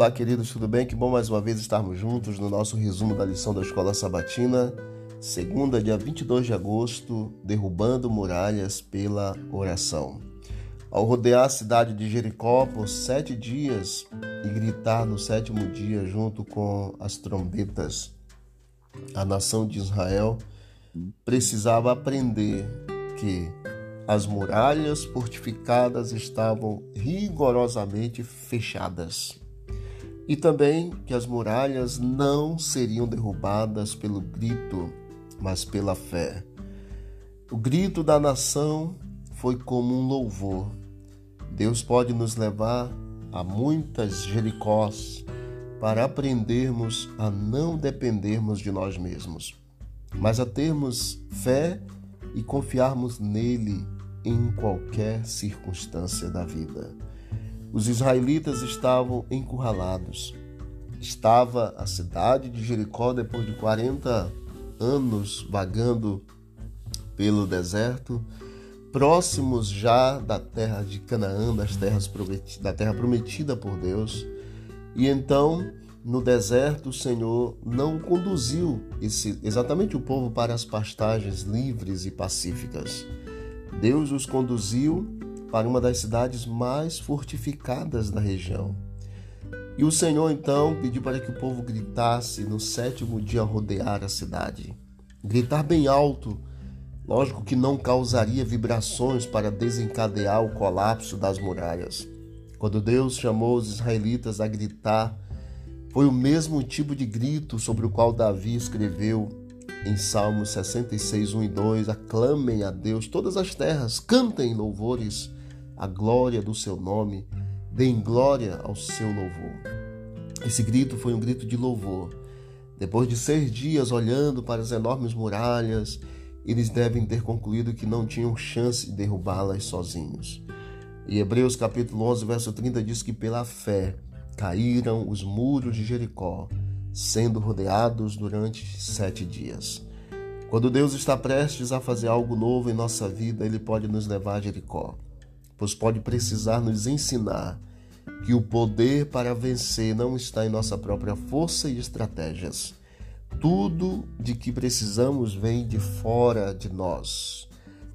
Olá, queridos, tudo bem? Que bom mais uma vez estarmos juntos no nosso resumo da lição da Escola Sabatina, segunda, dia 22 de agosto, derrubando muralhas pela oração. Ao rodear a cidade de Jericó por sete dias e gritar no sétimo dia junto com as trombetas, a nação de Israel precisava aprender que as muralhas fortificadas estavam rigorosamente fechadas e também que as muralhas não seriam derrubadas pelo grito, mas pela fé. O grito da nação foi como um louvor. Deus pode nos levar a muitas Jericós para aprendermos a não dependermos de nós mesmos, mas a termos fé e confiarmos nele em qualquer circunstância da vida. Os israelitas estavam encurralados. Estava a cidade de Jericó depois de 40 anos vagando pelo deserto, próximos já da terra de Canaã, das terras da terra prometida por Deus. E então, no deserto, o Senhor não conduziu esse, exatamente o povo para as pastagens livres e pacíficas. Deus os conduziu para uma das cidades mais fortificadas da região. E o Senhor então pediu para que o povo gritasse no sétimo dia rodear a cidade. Gritar bem alto, lógico que não causaria vibrações para desencadear o colapso das muralhas. Quando Deus chamou os israelitas a gritar, foi o mesmo tipo de grito sobre o qual Davi escreveu em Salmos 66, 1 e 2: Aclamem a Deus todas as terras, cantem louvores a glória do seu nome, deem glória ao seu louvor. Esse grito foi um grito de louvor. Depois de seis dias olhando para as enormes muralhas, eles devem ter concluído que não tinham chance de derrubá-las sozinhos. E Hebreus capítulo 11, verso 30 diz que pela fé caíram os muros de Jericó, sendo rodeados durante sete dias. Quando Deus está prestes a fazer algo novo em nossa vida, Ele pode nos levar a Jericó pois pode precisar nos ensinar que o poder para vencer não está em nossa própria força e estratégias. Tudo de que precisamos vem de fora de nós.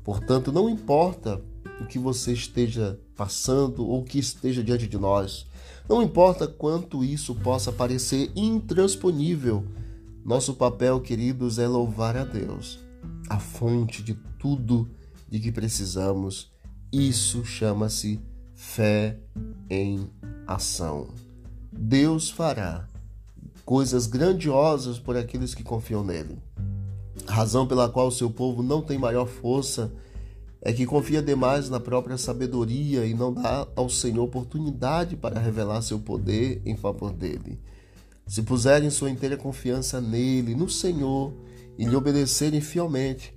Portanto, não importa o que você esteja passando ou o que esteja diante de nós, não importa quanto isso possa parecer intransponível, nosso papel, queridos, é louvar a Deus, a fonte de tudo de que precisamos isso chama-se fé em ação. Deus fará coisas grandiosas por aqueles que confiam nele. A razão pela qual o seu povo não tem maior força é que confia demais na própria sabedoria e não dá ao Senhor oportunidade para revelar seu poder em favor dele. Se puserem sua inteira confiança nele, no Senhor, e lhe obedecerem fielmente,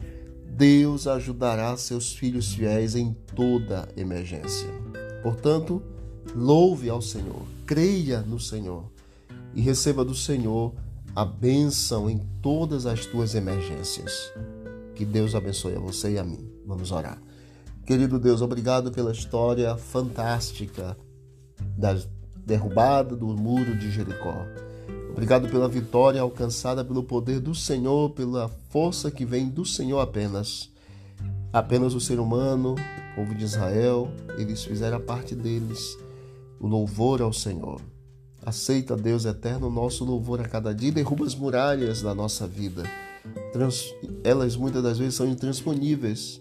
Deus ajudará seus filhos fiéis em toda emergência. Portanto, louve ao Senhor, creia no Senhor e receba do Senhor a bênção em todas as tuas emergências. Que Deus abençoe a você e a mim. Vamos orar. Querido Deus, obrigado pela história fantástica da derrubada do muro de Jericó. Obrigado pela vitória alcançada pelo poder do Senhor, pela força que vem do Senhor apenas. Apenas o ser humano, o povo de Israel, eles fizeram a parte deles, o louvor ao Senhor. Aceita, Deus eterno, o nosso louvor a cada dia derruba as muralhas da nossa vida. Trans... Elas muitas das vezes são intransponíveis,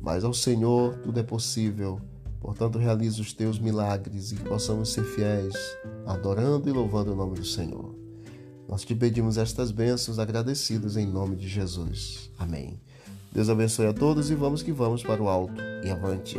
mas ao Senhor tudo é possível. Portanto, realiza os teus milagres e que possamos ser fiéis, adorando e louvando o nome do Senhor. Nós te pedimos estas bênçãos agradecidos em nome de Jesus. Amém. Deus abençoe a todos e vamos que vamos para o alto e avante.